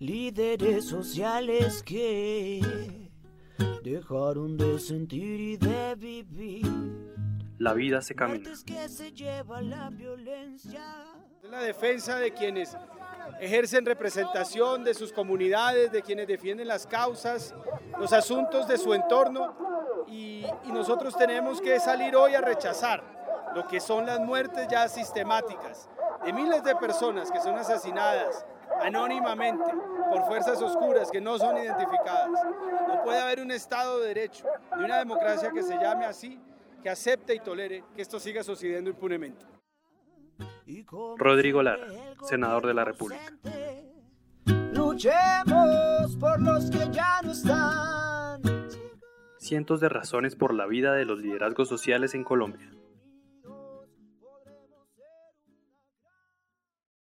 líderes sociales que dejaron de sentir y de vivir. La vida se camina. Muertes que se lleva la violencia. La defensa de quienes ejercen representación de sus comunidades, de quienes defienden las causas, los asuntos de su entorno y, y nosotros tenemos que salir hoy a rechazar lo que son las muertes ya sistemáticas de miles de personas que son asesinadas anónimamente por fuerzas oscuras que no son identificadas. No puede haber un Estado de Derecho ni una democracia que se llame así, que acepte y tolere que esto siga sucediendo impunemente. Y Rodrigo Lara, senador de la República. Luchemos por los que ya no están. Cientos de razones por la vida de los liderazgos sociales en Colombia.